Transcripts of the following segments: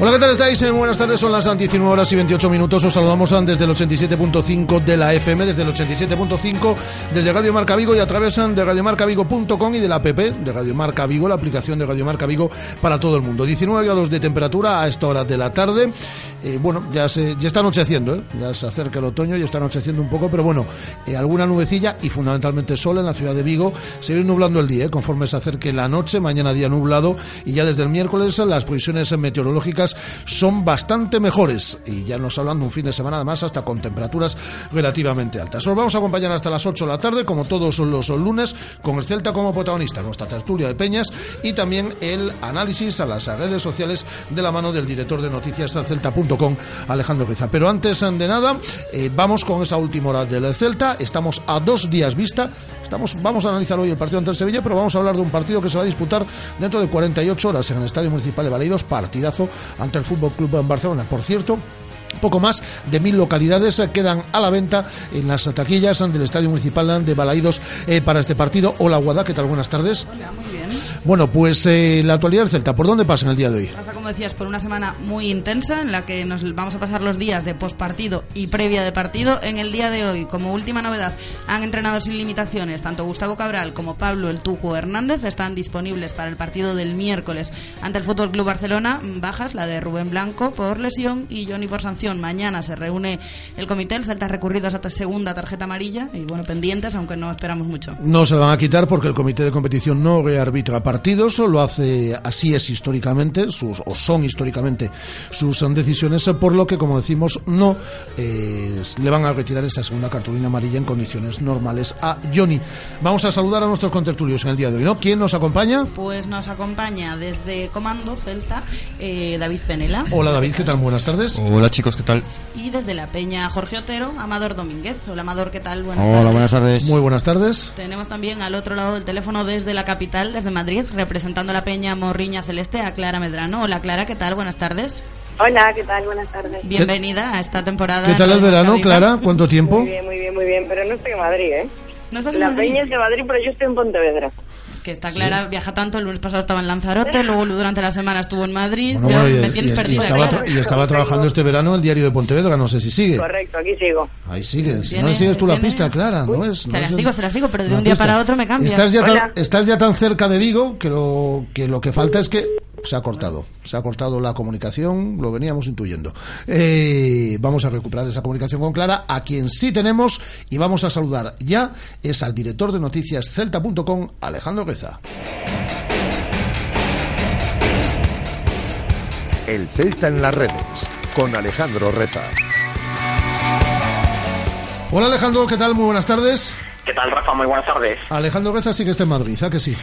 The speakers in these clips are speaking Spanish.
Hola, ¿qué tal estáis? Eh, buenas tardes, son las 19 horas y 28 minutos. Os saludamos desde el 87.5 de la FM, desde el 87.5, desde Radio Marca Vigo y a través de radiomarcavigo.com y de la app de Radio Marca Vigo, la aplicación de Radio Marca Vigo para todo el mundo. 19 grados de temperatura a esta hora de la tarde. Eh, bueno, ya, se, ya está anocheciendo, ¿eh? ya se acerca el otoño, ya está anocheciendo un poco, pero bueno, eh, alguna nubecilla y fundamentalmente sol en la ciudad de Vigo. Se viene nublando el día, conforme se acerque la noche, mañana día nublado y ya desde el miércoles las previsiones meteorológicas son bastante mejores y ya nos hablan de un fin de semana además hasta con temperaturas relativamente altas. Os vamos a acompañar hasta las 8 de la tarde, como todos los lunes, con el Celta como protagonista, nuestra tertulia de Peñas y también el análisis a las redes sociales de la mano del director de noticias celta.com, Alejandro Peza. Pero antes de nada, eh, vamos con esa última hora del Celta. Estamos a dos días vista. Estamos, vamos a analizar hoy el partido ante el Sevilla, pero vamos a hablar de un partido que se va a disputar dentro de 48 horas en el Estadio Municipal de Baleidos, partidazo ante el Fútbol Club en Barcelona. Por cierto, poco más de mil localidades quedan a la venta en las taquillas del Estadio Municipal de Balaídos eh, para este partido. Hola, Guada, ¿qué tal? Buenas tardes. Hola, muy bien. Bueno, pues eh, la actualidad del Celta, ¿por dónde pasa en el día de hoy? Pasa, como decías, por una semana muy intensa en la que nos vamos a pasar los días de postpartido y previa de partido. En el día de hoy, como última novedad, han entrenado sin limitaciones. Tanto Gustavo Cabral como Pablo El Tujo Hernández están disponibles para el partido del miércoles ante el Fútbol Club Barcelona. Bajas la de Rubén Blanco por lesión y Johnny por sanción. Mañana se reúne el comité, el Celta ha recurrido a esa segunda tarjeta amarilla y bueno, pendientes, aunque no esperamos mucho. No se la van a quitar porque el comité de competición no rearbitra partidos, lo hace así es históricamente, sus, o son históricamente sus decisiones, por lo que, como decimos, no eh, le van a retirar esa segunda cartulina amarilla en condiciones normales a Johnny. Vamos a saludar a nuestros contertulios en el día de hoy, ¿no? ¿Quién nos acompaña? Pues nos acompaña desde Comando Celta eh, David Penela. Hola David, ¿qué tal? Buenas tardes. Hola chicos, ¿qué tal? Y desde la Peña Jorge Otero, Amador Domínguez. Hola Amador, ¿qué tal? Buenas Hola, buenas tardes. Muy buenas tardes. Tenemos también al otro lado del teléfono desde la capital, desde Madrid, representando la Peña Morriña Celeste, a Clara Medrano. Hola Clara, ¿qué tal? Buenas tardes. Hola, ¿qué tal? Buenas tardes. Bienvenida a esta temporada. ¿Qué tal el verano, Clara? ¿Cuánto tiempo? Muy bien, muy bien, muy bien. Pero no estoy en Madrid, ¿eh? ¿No estás la en Madrid? Peña es de Madrid, pero yo estoy en Pontevedra que está Clara, viaja tanto, el lunes pasado estaba en Lanzarote, luego durante la semana estuvo en Madrid, bueno, bueno, me y, tienes y, perdida. Y estaba, y estaba trabajando este verano el diario de Pontevedra, no sé si sigue. Correcto, aquí sigo. Ahí sigue, si no le sigues tú la pista, Clara, ¿no es? Se no la es, sigo, se la sigo, pero de un día para otro me cambia. Estás ya, tan, estás ya tan cerca de Vigo que lo que, lo que falta es que se ha cortado, se ha cortado la comunicación, lo veníamos intuyendo. Eh, vamos a recuperar esa comunicación con Clara, a quien sí tenemos y vamos a saludar ya es al director de noticias celta.com, Alejandro Reza. El Celta en las redes, con Alejandro Reza. Hola Alejandro, ¿qué tal? Muy buenas tardes. ¿Qué tal, Rafa? Muy buenas tardes. Alejandro Reza sí que está en Madrid, ¿a que sí?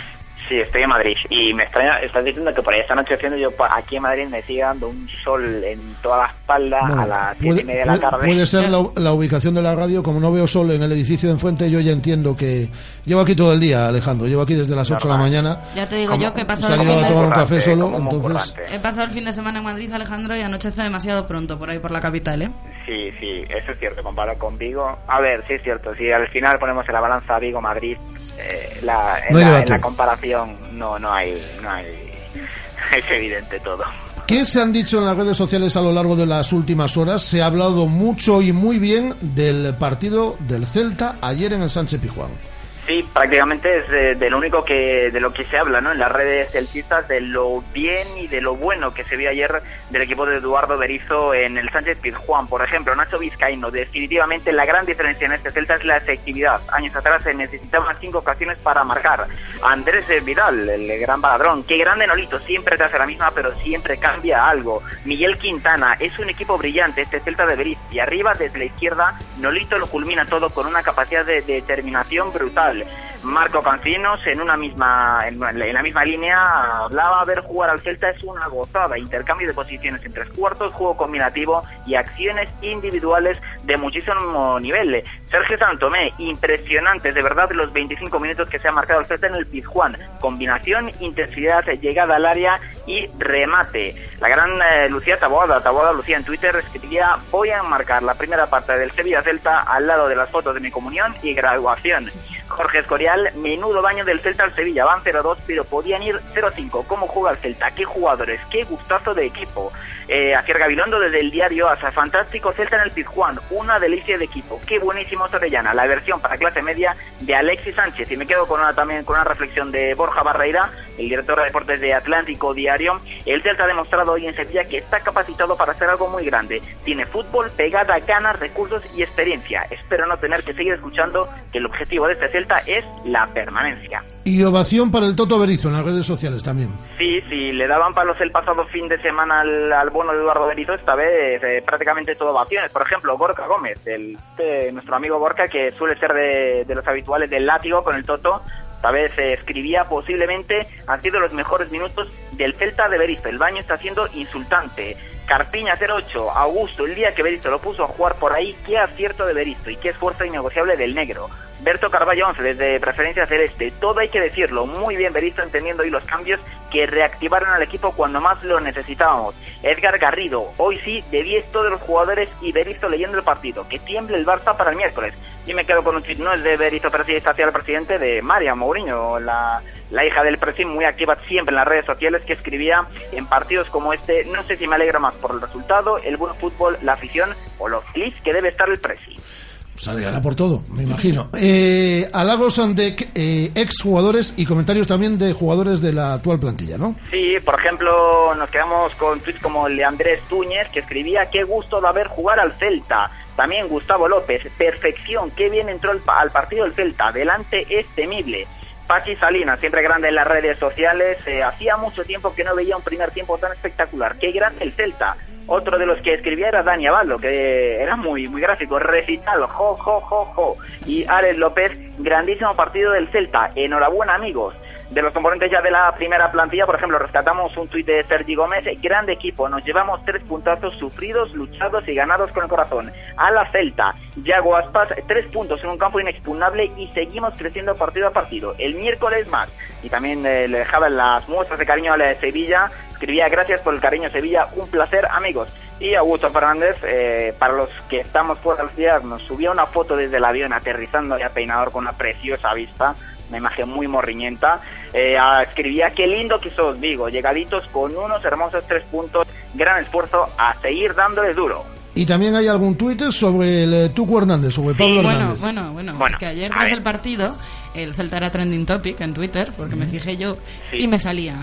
Sí, estoy en Madrid. Y me extraña, estás diciendo que por ahí esta noche haciendo yo aquí en Madrid me sigue dando un sol en toda la espalda bueno, a las siete puede, y media de la tarde. Puede ser la, la, ubicación de la radio, como no veo sol en el edificio de enfrente, yo ya entiendo que llevo aquí todo el día, Alejandro. Llevo aquí desde las 8 de la mañana. Ya te digo yo que he pasado, el fin a tomar un café solo, como entonces. He pasado el fin de semana en Madrid, Alejandro, y anochece demasiado pronto por ahí por la capital, ¿eh? Sí, sí, eso es cierto, comparado con Vigo. A ver, sí es cierto, si al final ponemos en la balanza Vigo-Madrid, eh, la, en, No la, en la comparación no, no hay, no hay, es evidente todo. ¿Qué se han dicho en las redes sociales a lo largo de las últimas horas? Se ha hablado mucho y muy bien del partido del Celta ayer en el Sánchez Pijuán. Sí, prácticamente es de, lo único que de lo que se habla, ¿no? En las redes celtistas de lo bien y de lo bueno que se vio ayer del equipo de Eduardo Berizzo en el Sánchez Pizjuán, por ejemplo, Nacho Vizcaíno. Definitivamente la gran diferencia en este Celta es la efectividad. Años atrás se necesitaban cinco ocasiones para marcar. Andrés Vidal, el gran baladrón, qué grande Nolito, siempre te hace la misma, pero siempre cambia algo. Miguel Quintana, es un equipo brillante este Celta de Berizzo. Y arriba desde la izquierda, Nolito lo culmina todo con una capacidad de determinación brutal. Marco Cancinos en una misma en, en la misma línea hablaba ver jugar al Celta es una gozada, intercambio de posiciones en tres cuartos, juego combinativo y acciones individuales de muchísimo nivel. Sergio Santomé, impresionantes de verdad los 25 minutos que se ha marcado el Celta en el Pizjuán, combinación, intensidad, llegada al área y remate. La gran eh, Lucía Taboada, Taboada Lucía en Twitter escribía voy a marcar la primera parte del Sevilla Celta al lado de las fotos de mi comunión y graduación. Jorge Escorial, menudo baño del Celta al Sevilla, van 0-2, pero podían ir 0-5. ¿Cómo juega el Celta? ¿Qué jugadores? ¿Qué gustazo de equipo? Eh, Acier Gabilondo desde el diario Asa, fantástico Celta en el Pizjuán, una delicia de equipo. Qué buenísimo Sorellana, la versión para clase media de Alexis Sánchez. Y me quedo con una también con una reflexión de Borja Barreira, el director de deportes de Atlántico Diario. El Celta ha demostrado hoy en Sevilla que está capacitado para hacer algo muy grande. Tiene fútbol, pegada, ganas, recursos y experiencia. Espero no tener que seguir escuchando que el objetivo de este Celta es la permanencia. Y ovación para el Toto Berizo en las redes sociales también. Sí, sí, le daban palos el pasado fin de semana al, al bono de Eduardo Berizo, esta vez eh, prácticamente todo ovaciones. Por ejemplo, Gorka Gómez, el, eh, nuestro amigo Gorka, que suele ser de, de los habituales del látigo con el Toto, esta vez eh, escribía posiblemente han sido los mejores minutos del Celta de Berizzo. El baño está siendo insultante. Carpiña 08, Augusto, el día que Berizzo lo puso a jugar por ahí, qué acierto de Berizzo y qué esfuerzo innegociable del negro. Berto Carballo 11, desde Preferencia Celeste, todo hay que decirlo, muy bien Berizzo entendiendo hoy los cambios que reactivaron al equipo cuando más lo necesitábamos. Edgar Garrido, hoy sí, de 10 todos los jugadores y Berizzo leyendo el partido, que tiemble el Barça para el miércoles. Y me quedo con un tweet, no es de Berizzo, pero sí está hacia el presidente de María Mourinho, la, la hija del presidente, muy activa siempre en las redes sociales, que escribía en partidos como este, no sé si me alegra más por el resultado, el buen fútbol, la afición o lo feliz que debe estar el presi. Saldrá por todo, me imagino. Eh, halagos de eh, exjugadores y comentarios también de jugadores de la actual plantilla, ¿no? Sí, por ejemplo, nos quedamos con tweets como el de Andrés Túñez, que escribía, qué gusto de haber jugar al Celta. También Gustavo López, perfección, qué bien entró al partido el Celta, adelante es temible. Pachi Salinas, siempre grande en las redes sociales, eh, hacía mucho tiempo que no veía un primer tiempo tan espectacular. Qué grande el Celta. Otro de los que escribía era Dani Abaldo, que era muy muy gráfico, recital, jo, jo, jo, jo. Y Alex López, grandísimo partido del Celta. Enhorabuena, amigos. De los componentes ya de la primera plantilla, por ejemplo, rescatamos un tuit de Sergi Gómez, grande equipo, nos llevamos tres puntazos sufridos, luchados y ganados con el corazón. A la Celta, Yago Aspas, tres puntos en un campo inexpugnable y seguimos creciendo partido a partido. El miércoles más. Y también eh, le dejaban las muestras de cariño a la de Sevilla, escribía gracias por el cariño Sevilla, un placer amigos. Y Augusto Fernández, eh, para los que estamos fuera de la ciudad, nos subía una foto desde el avión aterrizando ya peinador con una preciosa vista, una imagen muy morriñenta. Eh, escribía, qué lindo que sos, digo, llegaditos con unos hermosos tres puntos, gran esfuerzo a seguir dándole duro. Y también hay algún tuit sobre el eh, Tuco Hernández, sobre Pablo bueno, Hernández. bueno, bueno, Bueno, es que ayer tras el partido el Celta era trending topic en Twitter porque me fijé yo Sí. y me salía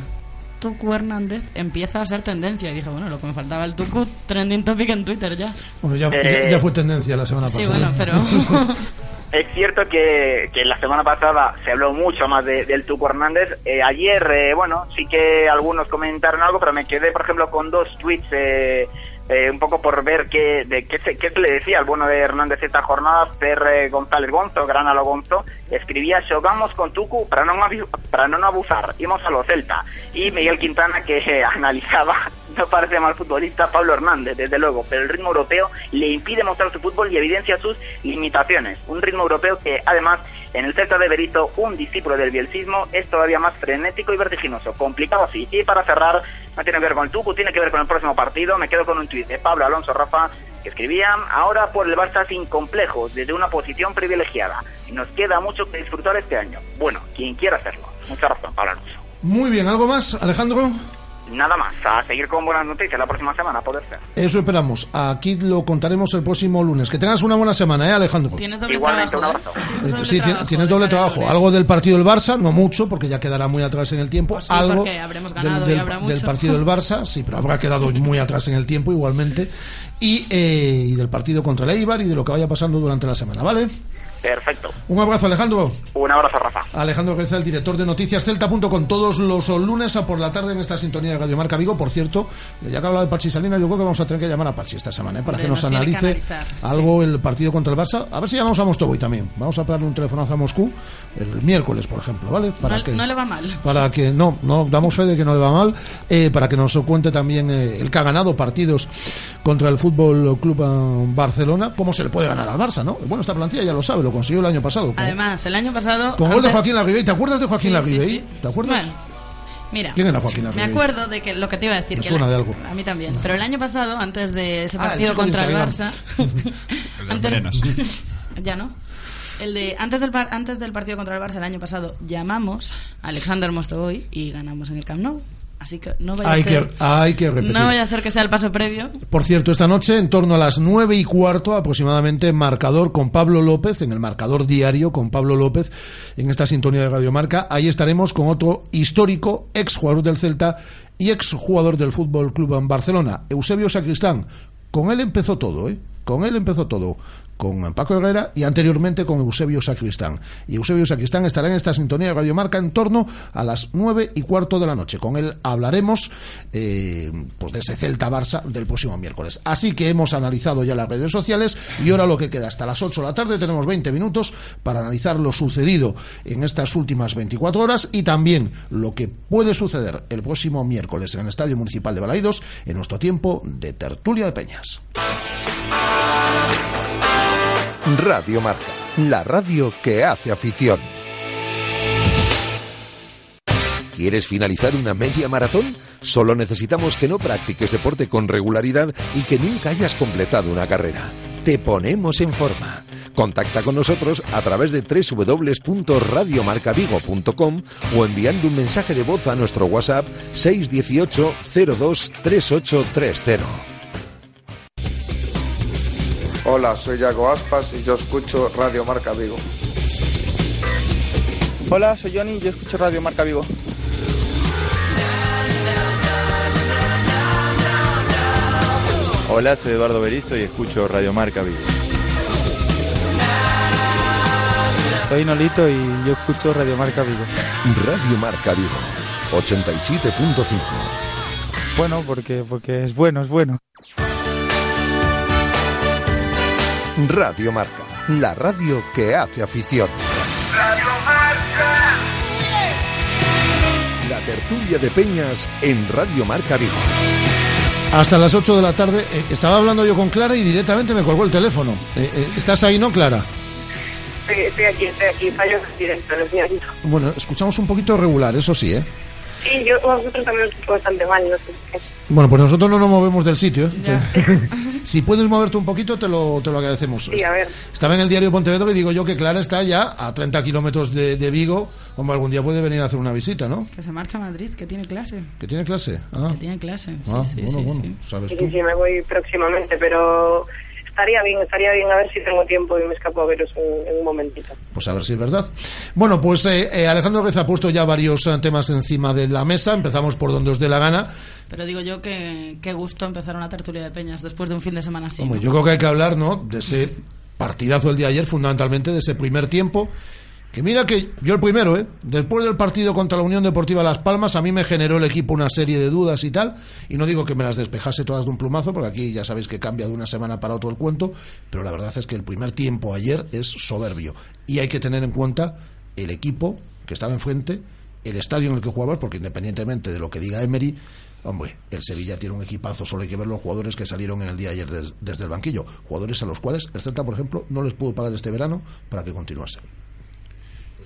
Tucu Hernández empieza a ser tendencia y dije bueno lo que me faltaba el Tucu trending topic en Twitter ya Bueno, ya, Eh, ya- ya fue tendencia la semana sí pasada. bueno pero Es cierto que, que la semana pasada se habló mucho más de- del Tuco Hernández. Eh, ayer, eh, bueno, sí que algunos comentaron algo, pero me quedé, por ejemplo, con dos tweets eh, eh, un poco por ver qué, de qué, se, le decía al bueno de Hernández esta jornada. Per eh, González Gonzo, Granalo Gonzo, escribía, xogamos con Tucu para no, para no abusar, íbamos a lo Celta. Y Miguel Quintana, que eh, analizaba, no parece mal futbolista, Pablo Hernández, desde luego, pero el ritmo europeo le impide mostrar su fútbol y evidencia sus limitaciones. Un ritmo europeo que, además, en el Celta de Berizzo, un discípulo del bielcismo, es todavía más frenético y vertiginoso. Complicado así. Y para cerrar, no tiene que ver con el Tucu, tiene que ver con el próximo partido. Me quedo con un tuit de Pablo Alonso Rafa, que escribía, ahora por el Barça sin complejos, desde una posición privilegiada. Nos queda mucho que disfrutar este año. Bueno, quien quiera hacerlo. Mucha razón, Pablo Alonso. Muy bien, ¿algo más, Alejandro? Nada más, a seguir con buenas noticias la próxima semana, a poder ser. Eso esperamos. Aquí lo contaremos el próximo lunes. Que tengas una buena semana, ¿eh, Alejandro? tienes doble Igualmente, trabajo un abrazo. ¿eh? Eh, Tienes Sí, trabajo tienes de doble trabajo. lunes. Algo del partido del Barça, no mucho, porque ya quedará muy atrás en el tiempo. Pues sí, Algo habremos ganado del, y habrá del mucho. partido del Barça, sí, pero habrá quedado muy atrás en el tiempo igualmente. Y, eh, y del partido contra el Eibar y de lo que vaya pasando durante la semana, ¿vale? Perfecto. Un abrazo, Alejandro. Un abrazo, Rafa. Alejandro Reza, el director de Noticias Celta.com, todos los lunes a por la tarde en esta sintonía de Radio Marca Vigo. Por cierto, ya que hablado de Pachi Salinas, yo creo que vamos a tener que llamar a Pachi esta semana ¿eh? para Hombre, que nos, nos tiene que analice algo el partido contra el Barça. A ver si llamamos a Mostovoy también. Vamos a pegarle un telefonazo a Moscú el miércoles, por ejemplo, ¿vale? Para No- que, no le va mal. Para que, no, no, damos fe de que no le va mal, eh, para que nos cuente también eh, el que ha ganado partidos contra el Fútbol Club eh, Barcelona, cómo se le puede ganar al Barça, ¿no? Bueno, esta plantilla ya lo sabe, lo consiguió el año pasado. con- Además, el año pasado. con gol de Joaquín Larribey. ¿Te acuerdas de Joaquín Sí, Larribey? sí, sí. ¿Te acuerdas? Bueno, mira. ¿Quién era Joaquín Me Larribey? acuerdo de que lo que te iba a decir. Me que suena la- de algo. A mí también. Pero el año pasado, antes de ese Ah, el partido contra el. Barça. El de las antes- ya no. El de antes del par- antes del partido contra el Barça el año pasado llamamos a Alexander Mostovoy y ganamos en el Camp Nou. Así que no vaya Hay a ser que, hay que repetir. no vaya a ser que sea el paso previo. Por cierto, esta noche, en torno a las nueve y cuarto aproximadamente, marcador con Pablo López, en el marcador diario con Pablo López, en esta sintonía de Radio Marca. Ahí estaremos con otro histórico ex jugador del Celta y ex jugador del Fútbol Club en Barcelona, Eusebio Sacristán. Con él empezó todo, ¿eh? Con él empezó todo. Con Paco Herrera y anteriormente con Eusebio Sacristán. Y Eusebio Sacristán estará en esta sintonía de Radio Marca en torno a las nueve y cuarto de la noche. Con él hablaremos eh, pues de ese Celta Barça del próximo miércoles. Así que hemos analizado ya las redes sociales y ahora lo que queda hasta las 8 de la tarde tenemos 20 minutos para analizar lo sucedido en estas últimas 24 horas y también lo que puede suceder el próximo miércoles en el Estadio Municipal de Balaidos en nuestro tiempo de tertulia de peñas. Radio Marca, la radio que hace afición. ¿Quieres finalizar una media maratón? Solo necesitamos que no practiques deporte con regularidad y que nunca hayas completado una carrera. Te ponemos en forma. Contacta con nosotros a través de www.radiomarcavigo.com o enviando un mensaje de voz a nuestro WhatsApp 618 02 3830. Hola, soy Yago Aspas y yo escucho Radio Marca Vigo. Hola, soy Johnny y yo escucho Radio Marca Vigo. Hola, soy Eduardo Berizo y escucho Radio Marca Vigo. Soy Nolito y yo escucho Radio Marca Vigo. Radio Marca Vigo, 87.5. Bueno, porque, porque es bueno, es bueno. Radio Marca, la radio que hace afición. La tertulia de Peñas en Radio Marca Vigo. Hasta las 8 de la tarde eh, estaba hablando yo con Clara y directamente me colgó el teléfono. Eh, eh, ¿Estás ahí, no, Clara? Estoy, aquí, estoy aquí, fallo de directo, lo siento. Bueno, escuchamos un poquito regular, eso sí, ¿eh? Sí, yo vosotros también os escucho bastante mal, no sé qué. Bueno, pues nosotros no nos movemos del sitio. ¿eh? si puedes moverte un poquito, te lo, te lo agradecemos. Sí, a ver. Estaba en el diario Pontevedra y digo yo que Clara está ya a 30 kilómetros de, de Vigo. Hombre, algún día puede venir a hacer una visita, ¿no? Que se marcha a Madrid, que tiene clase. Que tiene clase. Ah, Que tiene clase. Sí, Ah, sí, bueno, sí, bueno, sí. sabes tú. sí, sí, me voy próximamente, pero estaría bien, estaría bien a ver si tengo tiempo y me escapo a veros en, en un momentito. Pues a ver si es verdad. Bueno, pues eh, eh, Alejandro Reza ha puesto ya varios eh, temas encima de la mesa. Empezamos por donde os dé la gana. Pero digo yo que qué gusto empezar una tertulia de peñas después de un fin de semana así. Hombre, ¿no? yo creo que hay que hablar, ¿no? De ese partidazo del día de ayer, fundamentalmente de ese primer tiempo. Que mira que yo el primero, ¿eh? Después del partido contra la Unión Deportiva Las Palmas, a mí me generó el equipo una serie de dudas y tal. Y no digo que me las despejase todas de un plumazo, porque aquí ya sabéis que cambia de una semana para otro el cuento. Pero la verdad es que el primer tiempo ayer es soberbio. Y hay que tener en cuenta el equipo que estaba enfrente, el estadio en el que jugabas, porque independientemente de lo que diga Emery, Hombre, el Sevilla tiene un equipazo, solo hay que ver los jugadores que salieron en el día de ayer des- desde el banquillo. Jugadores a los cuales el Celta, por ejemplo, no les pudo pagar este verano para que continuasen.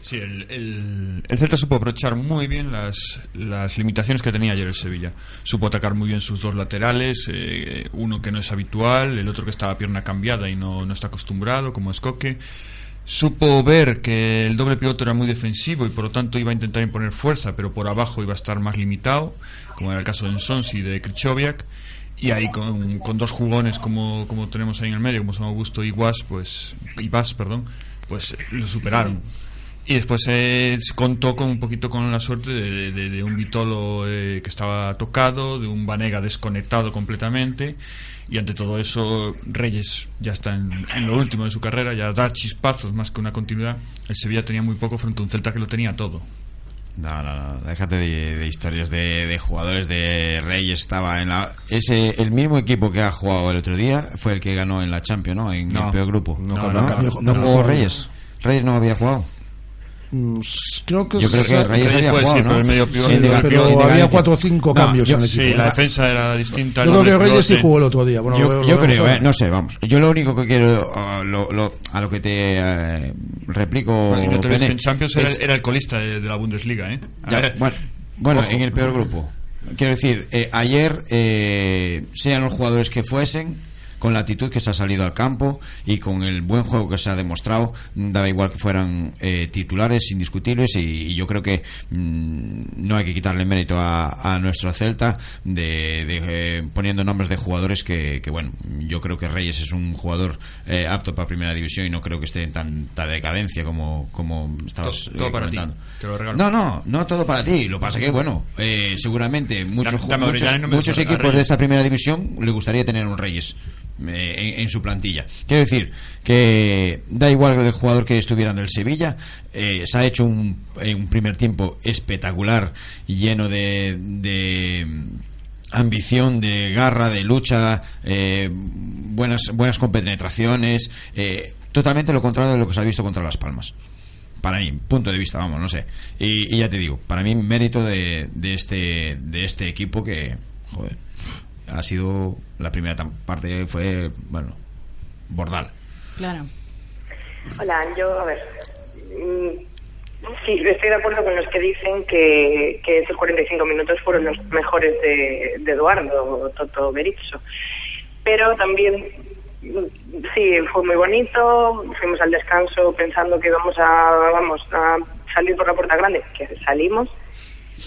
Sí, el, el, el Celta supo aprovechar muy bien las, las limitaciones que tenía ayer el Sevilla. Supo atacar muy bien sus dos laterales, eh, uno que no es habitual, el otro que estaba pierna cambiada y no, no está acostumbrado, como es Coque. Supo ver que el doble pivote era muy defensivo y por lo tanto iba a intentar imponer fuerza, pero por abajo iba a estar más limitado, como era el caso de Ensons y de Krychowiak. Y ahí con, con dos jugones como, como tenemos ahí en el medio, como son Augusto y Guas, pues, y Vas, perdón, pues lo superaron Y después eh, se contó con un poquito con la suerte de, de- de un Vitolo eh, que estaba tocado, de un Vanega desconectado completamente. Y ante todo eso, Reyes ya está en, en lo último de su carrera, ya da chispazos más que una continuidad. El Sevilla tenía muy poco frente a un Celta que lo tenía todo. No, no, no, déjate de, de historias de, de jugadores de Reyes. Estaba en la. Ese, el mismo equipo que ha jugado el otro día fue el que ganó en la Champions, ¿no? En No. el peor grupo. No, No, no, no, cambió- no no jugó jugó. Reyes. Reyes no había jugado. Mm, Creo que Yo creo que sa- Reyes Reyes había medio pivote- Sí, de- pero había cuatro o cinco No, cambios yo- en el equipo. Sí, la defensa era distinta. Yo creo que Reyes sí jugó el otro día. Bueno, yo, lo- lo yo vamos creo, a eh, no sé, vamos. Yo lo único que quiero, ah, lo- lo- a lo que te eh, replico, Bueno, y no te olvides Pene, que en Champions era, es- era el colista de, de la Bundesliga, ¿eh? A Ya, bueno, bueno, Ojo. en el peor grupo. Quiero decir, eh, ayer, eh, sean los jugadores que fuesen, con la actitud que se ha salido al campo y con el buen juego que se ha demostrado, daba igual que fueran eh, titulares indiscutibles y, y yo creo que mm, no hay que quitarle mérito a, a nuestro Celta de, de, eh, poniendo nombres de jugadores que, que, bueno, yo creo que Reyes es un jugador eh, apto para Primera División y no creo que esté en tanta decadencia como, como estabas Todo- todo eh, para ti. comentando. Te lo regalo. No, no, no todo para ti. Lo que pasa que, bueno, eh, seguramente muchos, muchos, no equipos de esta primera división le gustaría tener un Reyes eh, en, su plantilla. Quiero decir que da igual el jugador que estuviera en el Sevilla, eh, se ha hecho un, eh, primer tiempo espectacular, lleno de, de ambición, de garra, de lucha, eh, buenas, buenas compenetraciones, eh, totalmente lo contrario de lo que se ha visto contra Las Palmas para mí, punto de vista, vamos, no sé. Y, y ya te digo, para mí mérito de, de este de este equipo que, joder, ha sido la primera parte fue, bueno, bordal. Claro. Hola, yo, a ver. mm, Sí, estoy de acuerdo con los que dicen que, que estos 45 minutos fueron los mejores de, de Eduardo Toto Berizzo. Pero también, mm, sí, fue muy bonito. Fuimos al descanso pensando que íbamos a, vamos, a salir por la puerta grande, que salimos.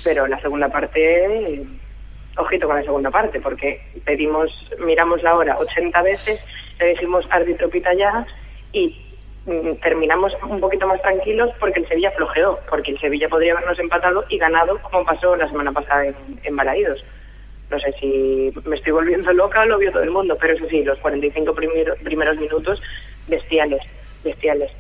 Pero la segunda parte, ojito con la segunda parte, porque pedimos, miramos la hora 80 veces, le dijimos árbitro pita ya y mm, terminamos un poquito más tranquilos porque el Sevilla flojeó, porque el Sevilla podría habernos empatado y ganado como pasó la semana pasada en, en Balaídos. No sé si me estoy volviendo loca o lo vio todo el mundo, pero eso sí, los 45 primero- primeros minutos bestiales, bestiales.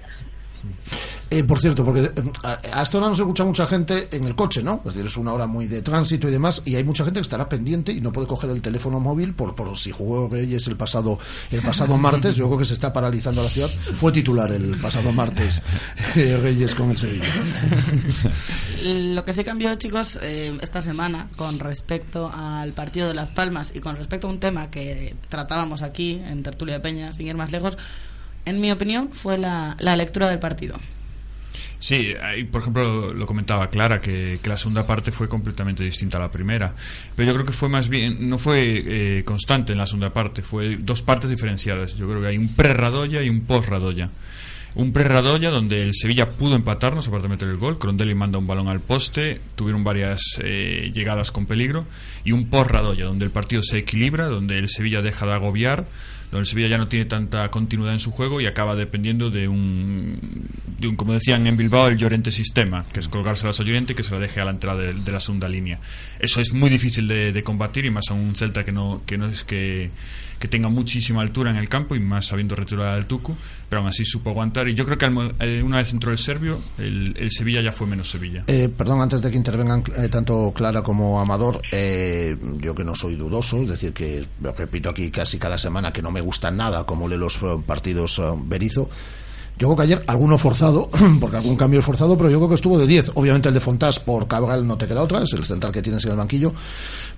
Eh, por cierto, porque eh, a, a esta hora nos escucha mucha gente en el coche, ¿no? Es decir, es una hora muy de tránsito y demás, y hay mucha gente que estará pendiente y no puede coger el teléfono móvil por, por si jugó Reyes el pasado el pasado martes. Yo creo que se está paralizando la ciudad. Fue titular el pasado martes eh, Reyes con el Sevilla. Lo que sí cambió, chicos, eh, esta semana con respecto al partido de Las Palmas y con respecto a un tema que tratábamos aquí en Tertulia de Peña, sin ir más lejos, en mi opinión, fue la, la lectura del partido. Sí, por ejemplo, lo comentaba Clara, que, que la segunda parte fue completamente distinta a la primera. Pero yo creo que fue más bien, no fue eh, constante en la segunda parte, fue dos partes diferenciadas. Yo creo que hay un pre-Radoya y un post-Radoya. Un pre-Radoya donde el Sevilla pudo empatarnos, aparte de meter el gol. Crondelli manda un balón al poste, tuvieron varias eh, llegadas con peligro. Y un post-Radoya donde el partido se equilibra, donde el Sevilla deja de agobiar, donde el Sevilla ya no tiene tanta continuidad en su juego y acaba dependiendo de un, de un como decían en Bilbao, el Llorente sistema, que es colgársela a Llorente y que se la deje a la entrada de, de la segunda línea. Eso es muy difícil de, de combatir y más a un Celta que no, que no es que, que tenga muchísima altura en el campo y más sabiendo retirar al Tucu, pero aún así supo aguantar. Y yo creo que eh, una vez entró el serbio, el, el Sevilla ya fue menos Sevilla. Eh, perdón, antes de que intervengan eh, tanto Clara como Amador, eh, yo que no soy dudoso, es decir, que repito aquí casi cada semana que no me gusta nada como lee los eh, partidos Berizo. Yo creo que ayer alguno forzado, porque algún cambio es forzado, pero yo creo que estuvo de 10. Obviamente el de Fontás por Cabral no te queda otra, es el central que tienes en el banquillo.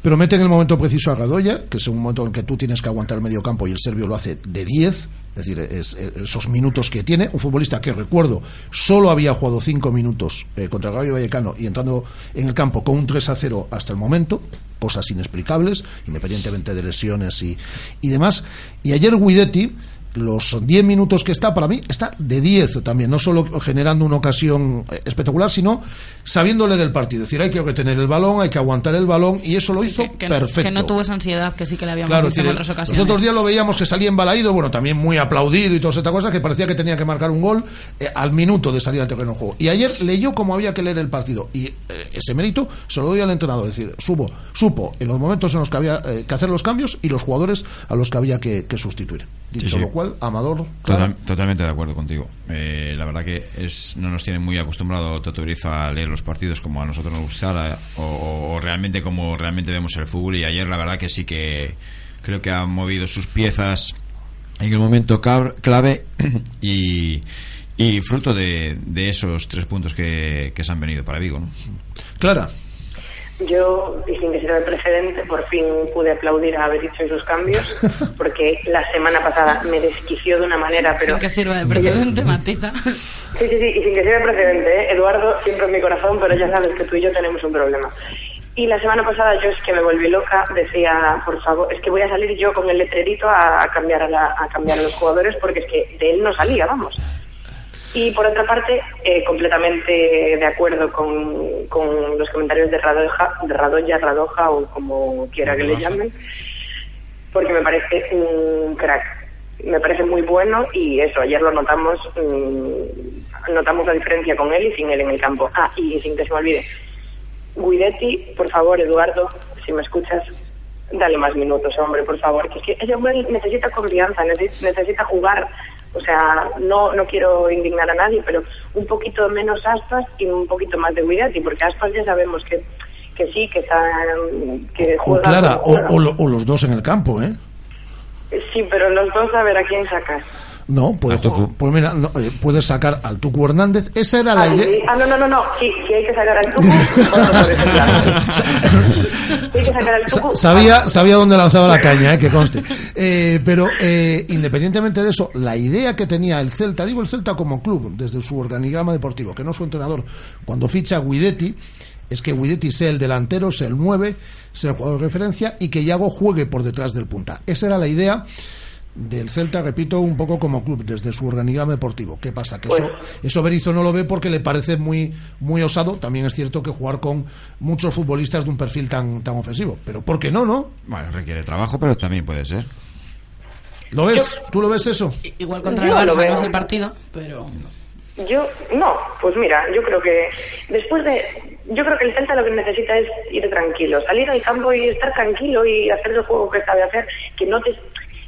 Pero mete en el momento preciso a Radoya, que es un momento en que tú tienes que aguantar el medio campo y el serbio lo hace de 10. Es decir, es- esos minutos que tiene. Un futbolista que recuerdo solo había jugado 5 minutos eh, contra el Rayo Vallecano y entrando en el campo con un 3 a 0 hasta el momento. Cosas inexplicables, independientemente de lesiones y, y demás. Y ayer Guidetti los 10 minutos que está, para mí, está de 10 también, no solo generando una ocasión eh, espectacular, sino sabiendo leer el partido. Es decir, hay que retener el balón, hay que aguantar el balón, y eso lo hizo que, perfecto. Que no tuvo esa ansiedad que sí que le habíamos Claro, visto es decir, en otras ocasiones. Los otros días lo veíamos que salía embalaído, bueno, también muy aplaudido y toda esta cosa, que parecía que tenía que marcar un gol eh, al minuto de salir al terreno de juego. Y ayer leyó cómo había que leer el partido, y eh, ese mérito se lo doy al entrenador, es decir, supo, supo en los momentos en los que había eh, que hacer los cambios y los jugadores a los que había que, que sustituir. Dicho Sí, sí. lo cual, Amador. Total- totalmente de acuerdo contigo. Eh, la verdad que es, no nos tiene muy acostumbrado Toto Berizzo a leer los partidos como a nosotros nos gustara o, realmente como realmente vemos el fútbol y ayer la verdad que sí que creo que ha movido sus piezas en el momento clave y, y fruto de, de esos tres puntos que, que se han venido para Vigo. ¿no? Clara. Yo, y sin que sirva de precedente, por fin pude aplaudir a haber hecho esos cambios, porque la semana pasada me desquició de una manera, pero... Sin que sirva de precedente, matiza. Sí, sí, sí, y sin que sirva de precedente, ¿eh? Eduardo, siempre en mi corazón, pero ya sabes que tú y yo tenemos un problema. Y la semana pasada yo es que me volví loca, decía, por favor, es que voy a salir yo con el letrerito a, a cambiar a, la- a cambiar a los jugadores porque es que de él no salía, vamos. Y por otra parte, eh, completamente de acuerdo con, con los comentarios de Radoja, de Radoya, Radoja o como quiera que le llamen, porque me parece un crack. Me parece muy bueno y eso, ayer lo notamos, mm, notamos la diferencia con él y sin él en el campo. Ah, y sin que se me olvide, Guidetti, por favor, Eduardo, si me escuchas, dale más minutos, hombre, por favor, que es que ese hombre necesita confianza, necesi- necesita jugar. O sea, no, no quiero indignar a nadie, pero un poquito menos aspas y un poquito más de Guidetti, porque aspas ya sabemos que, que sí, que está, que O juega. Clara, o, lo- o los dos en el campo, ¿eh? Sí, pero los dos a ver a quién sacas. No, puede, ju- pues mira, no, eh, puedes sacar al Tucu Hernández. Esa era la idea. ah, no, no, no, no, sí, sí hay que sacar al hay que sacar al. Sabía, sabía dónde lanzaba la caña, eh, que conste. Eh, pero eh, independientemente de eso, la idea que tenía el Celta, digo el Celta como club, desde su organigrama deportivo, que no su entrenador, cuando ficha a Guidetti, es que Guidetti sea el delantero, sea el 9, sea el jugador de referencia y que Yago juegue por detrás del punta. Esa era la idea del Celta, repito, un poco como club, desde su organigrama deportivo. ¿Qué pasa? Que eso, eso Berizzo no lo ve porque le parece muy, muy osado. También es cierto que jugar con muchos futbolistas de un perfil tan, tan ofensivo. Pero ¿por qué no, no? Bueno, requiere trabajo, pero también puede ser. ¿Lo ves? ¿Tú lo ves eso? Igual contra Yo el Barça no es el partido, pero... Yo, no, pues mira, yo creo que después de. Yo creo que el Celta lo que necesita es ir tranquilo, salir al campo y estar tranquilo y hacer el juego que sabe hacer, que no te.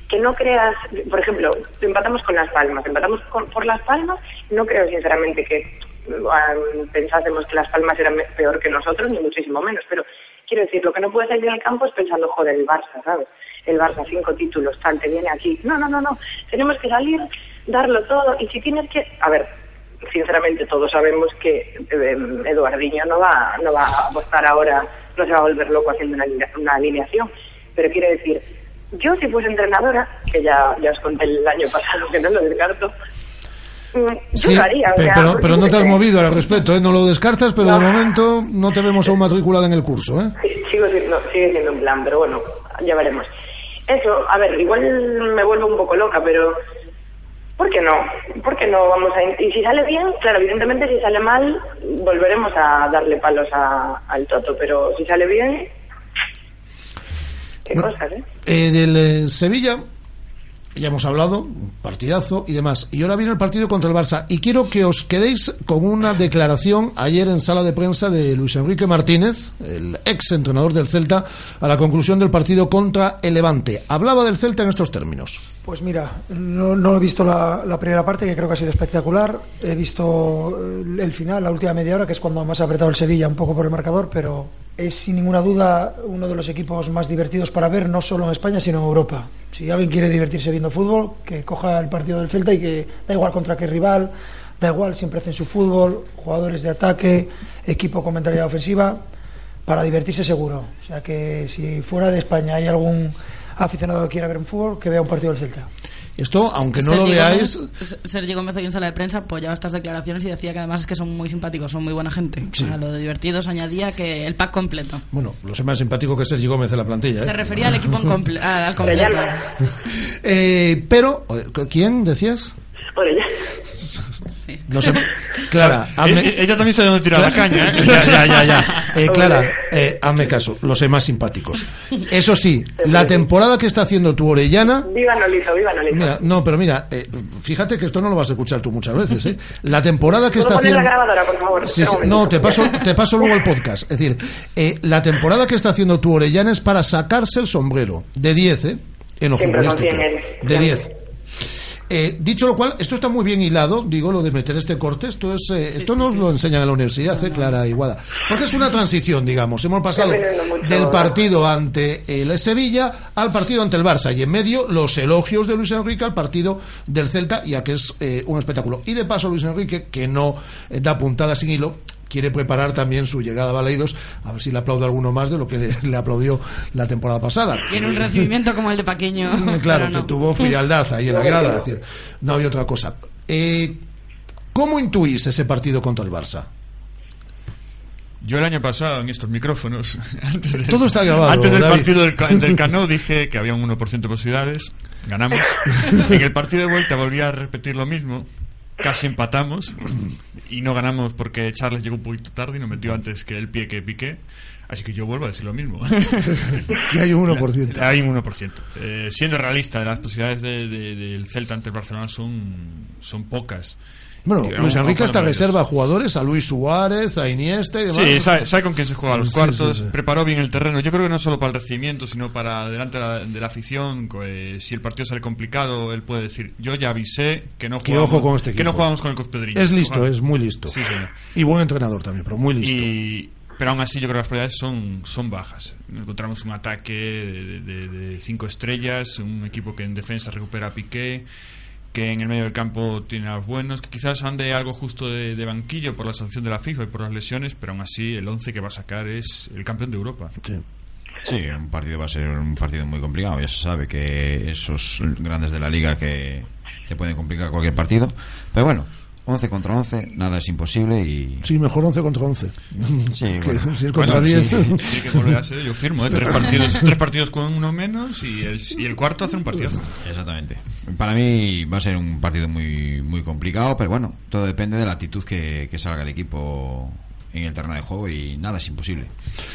Que no creas, por ejemplo, empatamos con Las Palmas, empatamos con- por Las Palmas, no creo sinceramente que ah, pensásemos que Las Palmas eran peor que nosotros, ni muchísimo menos, pero quiero decir, lo que no puedes salir al campo es pensando, joder, el Barça, ¿sabes? El Barça, cinco títulos, tal, te viene aquí. No, no, no, no, tenemos que salir, darlo todo, y si tienes que, a ver, sinceramente todos sabemos que eh, Eduardiño no va, no va a apostar ahora, no se va a volver loco haciendo una alineación. Pero quiero decir, yo si fuese entrenadora, que ya, ya os conté el año pasado que no lo descarto, mm, yo Sí, lo haría. o pe- sea, pero, pero no te has movido al respecto, ¿eh? No lo descartas, pero de momento no te vemos aún matriculada en el curso, ¿eh? Sí, sigo siendo, sigue siendo un plan, pero bueno, ya veremos. Eso, a ver, igual me vuelvo un poco loca, pero ¿por qué no? ¿Por qué no vamos a... Y si sale bien, claro, evidentemente si sale mal, volveremos a darle palos a- al Toto, pero si sale bien... Qué Bueno. cosas, ¿eh? Eh, del eh, Sevilla, ya hemos hablado, partidazo y demás. Y ahora viene el partido contra el Barça. Y quiero que os quedéis con una declaración ayer en sala de prensa de Luis Enrique Martínez, el ex entrenador del Celta, a la conclusión del partido contra el Levante. Hablaba del Celta en estos términos. Pues mira, no, no he visto la, la primera parte, que creo que ha sido espectacular. He visto el, el final, la última media hora, que es cuando más ha apretado el Sevilla, un poco por el marcador, pero es sin ninguna duda uno de los equipos más divertidos para ver, no solo en España, sino en Europa. Si alguien quiere divertirse viendo fútbol, que coja el partido del Celta y que da igual contra qué rival, da igual, siempre hacen su fútbol, jugadores de ataque, equipo con mentalidad ofensiva, para divertirse seguro. O sea que si fuera de España hay algún aficionado que quiera ver un fútbol, que vea un partido del Celta. Esto, aunque no lo Sergi veáis, Gómez, Sergi Gómez hoy en sala de prensa apoyaba estas declaraciones y decía que además es que son muy simpáticos, son muy buena gente. Sí. A lo de divertidos añadía que el pack completo. bueno, lo sé más simpático que Sergi Gómez en la plantilla. ¿eh? Se refería al equipo en comple- al completo. Eh, pero, ¿quién decías? Orellana. No sé. Clara, hazme- Ella también sabe dónde tirar la caña. ¿eh? Ya, ya, ya, ya. Eh, Clara, eh, hazme caso, los más simpáticos. Eso sí, la temporada que está haciendo tu Orellana. Viva Nolizo, viva Nolizo. Mira, no, pero mira, eh, fíjate que esto no lo vas a escuchar tú muchas veces, ¿eh? La temporada que ¿Puedo está haciendo. la grabadora, por favor? Sí, no, te paso, te paso luego el podcast. Es decir, eh, la temporada que está haciendo tu Orellana es para sacarse el sombrero. De 10, ¿eh? En en él. De 10. Eh, dicho lo cual, esto está muy bien hilado, digo, lo de meter este corte. Esto es, eh, esto nos lo enseñan en la universidad, ¿eh? Clara Iguada. Porque es una transición, digamos. Hemos pasado del partido ante el Sevilla al partido ante el Barça. Y en medio, los elogios de Luis Enrique al partido del Celta, ya que es eh, un espectáculo. Y de paso, Luis Enrique, que no eh, da puntada sin hilo, quiere preparar también su llegada a Baleidos, a ver si le aplaude alguno más de lo que le, le aplaudió la temporada pasada. Tiene un recibimiento como el de Paqueño. Claro, no. que tuvo frialdad ahí en la grada, es decir, no había otra cosa. Eh, ¿Cómo intuís ese partido contra el Barça? Yo el año pasado en estos micrófonos, antes del, Todo está grabado, antes del David. partido del, del Cano dije que había un 1% de posibilidades, ganamos. En el partido de vuelta volví a repetir lo mismo, casi empatamos y no ganamos porque Charles llegó un poquito tarde y nos metió antes que el pie que piqué. Así que yo vuelvo a decir lo mismo. Y hay un 1%. Hay un 1%. Eh, siendo realista, las posibilidades de- de- del Celta ante el Barcelona son, son pocas. Bueno, Luis Enrique hasta reserva jugadores a Luis Suárez, a Iniesta y demás. Sí, sabe, sabe con quién se juega a los Sí, cuartos, sí, sí. preparó bien el terreno. Yo creo que no solo para el recibimiento, sino para delante de la, de la afición. eh, si el partido sale complicado, él puede decir: Yo ya avisé que no jugamos, ojo con este que no jugamos con el Cospedriño. Es listo, Jugamos- es muy listo. Sí, señor. Y buen entrenador también, pero muy listo. Y, pero aún así, yo creo que las probabilidades son, son bajas. Encontramos un ataque de, de- de cinco estrellas, un equipo que en defensa recupera a Piqué, que en el medio del campo tiene a los buenos, que quizás ande algo justo de, de banquillo por la sanción de la FIFA y por las lesiones, pero aún así el 11 que va a sacar es el campeón de Europa. Sí, un partido va a ser un partido muy complicado. Ya se sabe que esos grandes de la liga que te pueden complicar cualquier partido. Pero bueno, 11 contra 11, nada es imposible y... Sí, mejor 11 contra 11. Sí, bueno. si es contra Bueno, 10. sí, sí que volverá a ser, yo firmo, ¿eh? tres, partidos, tres partidos con uno menos y el, y el cuarto hace un partido. Exactamente. Para mí va a ser un partido muy muy complicado, pero bueno, todo depende de la actitud que, que salga el equipo en el terreno de juego y nada es imposible.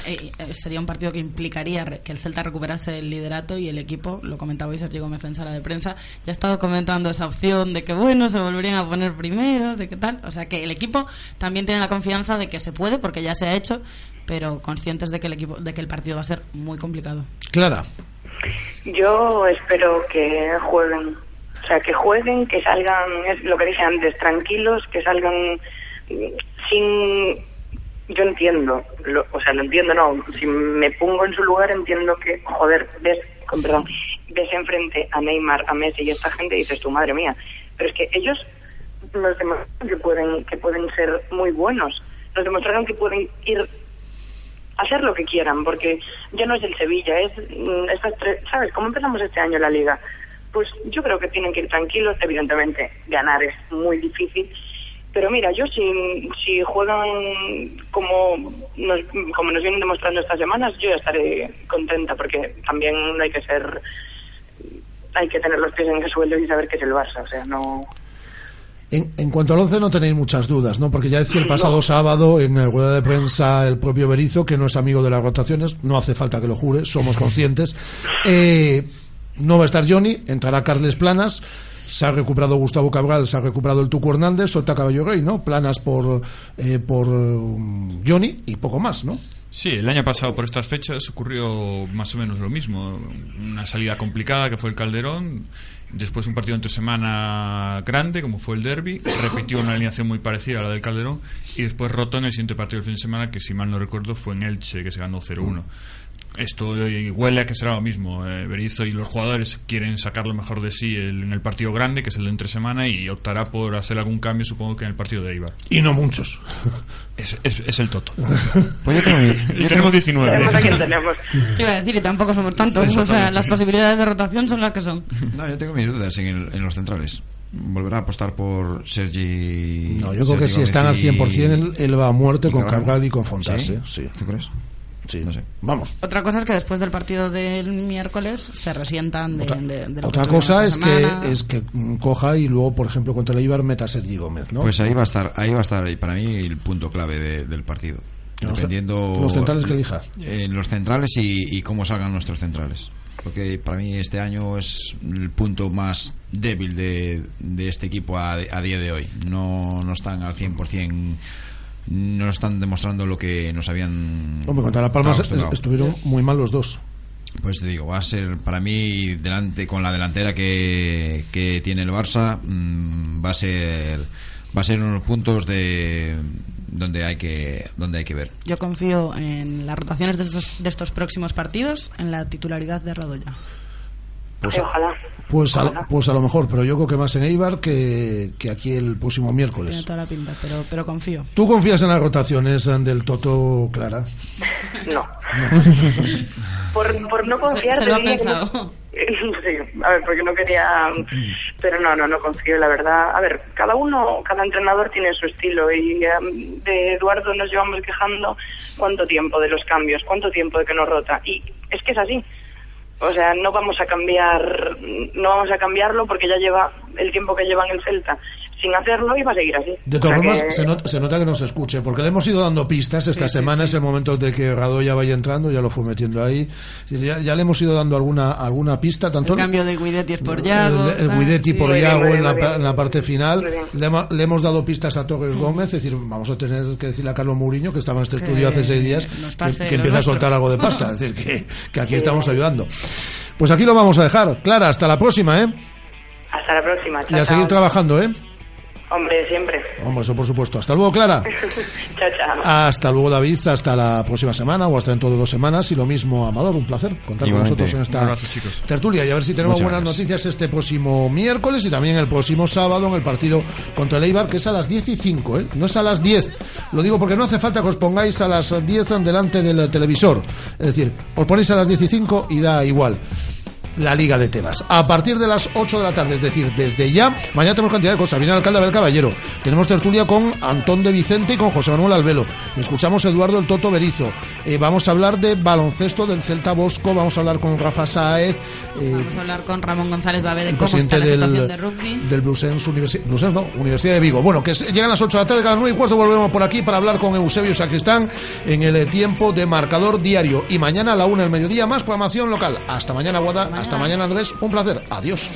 Eh, eh, sería un partido que implicaría que el Celta recuperase el liderato y el equipo, lo comentaba hoy Sergio Gómez en sala de prensa, ya ha estado comentando esa opción de que bueno, se volverían a poner primeros, de qué tal. O sea que el equipo también tiene la confianza de que se puede, porque ya se ha hecho, pero conscientes de que el equipo, de que el partido va a ser muy complicado. Clara. Yo espero que jueguen. O sea, que jueguen, que salgan, es lo que dije antes, tranquilos, que salgan sin... Yo entiendo, lo- o sea, lo entiendo, no. Si me pongo en su lugar, entiendo que, joder, ves, perdón, ves enfrente a Neymar, a Messi y a esta gente y dices, tu madre mía. Pero es que ellos nos demostraron que pueden, que pueden ser muy buenos. Nos demostraron que pueden ir hacer lo que quieran, porque ya no es el Sevilla, es mm, estas tres, ¿sabes? ¿Cómo empezamos este año la liga? Pues yo creo que tienen que ir tranquilos, evidentemente ganar es muy difícil, pero mira, yo si, si juegan como nos, como nos vienen demostrando estas semanas, yo ya estaré contenta, porque también hay que ser, hay que tener los pies en el suelo y saber que es el Barça, o sea, no... En, en cuanto al 11 no tenéis muchas dudas, ¿no? Porque ya decía el pasado sábado en la rueda de prensa el propio Berizo que no es amigo de las rotaciones, no hace falta que lo jure, somos conscientes. Eh, no va a estar Johnny, entrará Carles Planas, se ha recuperado Gustavo Cabral, se ha recuperado el Tuco Hernández, Sota Caballo Rey, ¿no? Planas por, eh, por eh, Johnny y poco más, ¿no? Sí, el año pasado por estas fechas ocurrió más o menos lo mismo. Una salida complicada que fue el Calderón, después un partido entre semana grande como fue el Derby, repitió una alineación muy parecida a la del Calderón y después roto en el siguiente partido del fin de semana que si mal no recuerdo fue en Elche que se ganó 0-1. Esto eh, huele a que será lo mismo. Eh, Berizzo y los jugadores quieren sacar lo mejor de sí el- en el partido grande, que es el de entre semana, y optará por hacer algún cambio, supongo que en el partido de Eibar. Y no muchos. Es, es- es el Toto. Pues yo tengo yo tenemos tengo- 19. Tenemos a quien tenemos. Te iba a decir, y tampoco somos tantos. O sea, las posibilidades de rotación son las que son. No, yo tengo mis dudas en, el- en los centrales. Volverá a apostar por Sergi. No, yo creo que si están al Gómez y- 100% él, él va a muerte y con Cabral. Cargal y con Fontase. ¿Sí? Sí. ¿Tú crees? Sí. No sé. Vamos. Otra cosa es que después del partido del miércoles se resientan de, Otra, de- de lo otra que cosa es que, es que mm, coja y luego, por ejemplo, contra el Eibar meta a Sergi Gómez, ¿no? Pues ahí va a estar, ahí va a estar ahí para mí el punto clave de- del partido. Los- Dependiendo los centrales que elija. Eh, los centrales y, y cómo salgan nuestros centrales. Porque para mí este año es el punto más débil de, de este equipo a, a día de hoy. No, no están al 100%, no están demostrando lo que nos habían. Hombre, contra La Palma estuvieron muy mal los dos. Pues te digo, va a ser para mí delante con la delantera que, que tiene el Barça mm, va a ser va a ser unos puntos de donde hay que donde hay que ver. Yo confío en las rotaciones de estos, de estos próximos partidos, en la titularidad de Radoya. Pues, ojalá. Pues a, pues a lo mejor, pero yo creo que más en Eibar que, que aquí el próximo Tiene miércoles. toda la pinta, pero, pero confío. ¿Tú confías en las rotaciones eh, del Toto, Clara? No. por, por no confiar Se- se lo ha pensado. no- Sí, a ver, porque no quería... Pero no, no, no confío, la verdad. A ver, cada uno, cada entrenador tiene su estilo y em, de Eduardo nos llevamos quejando cuánto tiempo de los cambios, cuánto tiempo de que nos rota. Y es que es así. O sea, no vamos a cambiar, no vamos a cambiarlo porque ya lleva el tiempo que lleva en el Celta sin hacerlo y va a seguir así. De O todas sea formas, que- se nota, se nota que nos escuche, porque le hemos ido dando pistas esta semana, es el momento de que Radoya vaya entrando, ya lo fue metiendo ahí. Ya, ya le hemos ido dando alguna alguna pista, tanto El cambio de Guidetti es por Yago. el, Guidetti sí. por bien, en, la, en parte final. Le, hemos- le hemos dado pistas a Torres Gómez, es decir, vamos a tener que decirle a Carlos Mourinho, que estaba en este Que estudio hace seis días, que, que empieza a soltar algo de pasta, es decir, que, que aquí estamos ayudando. Pues aquí lo vamos a dejar. Clara, hasta la próxima, ¿eh? Hasta la próxima. Y Chao, a seguir chao. trabajando, ¿eh? Hombre, siempre. Hombre, eso por supuesto. Hasta luego, Clara. chao, chao. Hasta luego, David. Hasta la próxima semana o hasta dentro de dos semanas. Y lo mismo, Amador. Un placer contar con nosotros en esta abrazo, tertulia. Y a ver si tenemos Muchas buenas gracias. noticias este próximo miércoles y también el próximo sábado en el partido contra el Eibar, que es a las 10 y 5, ¿eh? No es a las 10. Lo digo porque no hace falta que os pongáis a las 10 delante del televisor. Es decir, os ponéis a las 10 y 5 y da igual la Liga de Tebas. A partir de las 8 de la tarde, es decir, desde ya, mañana tenemos cantidad de cosas. Viene el alcalde Abel Caballero. Tenemos tertulia con Antón de Vicente y con José Manuel Albelo. Escuchamos a Eduardo el Toto Berizo. Eh, vamos a hablar de baloncesto del Celta Bosco. Vamos a hablar con Rafa Saez. eh, Vamos a hablar con Ramón González Babé de cómo está la del, situación de rugby. del Blusens Universidad, Blusens, no, Universidad de Vigo. Bueno, que llegan las 8 de la tarde, a las 9 y cuarto volvemos por aquí para hablar con Eusebio Sacristán en el tiempo de marcador diario. Y mañana a la 1 del mediodía más programación local. Hasta mañana, Guada. Hasta mañana, Andrés. Un placer. Adiós.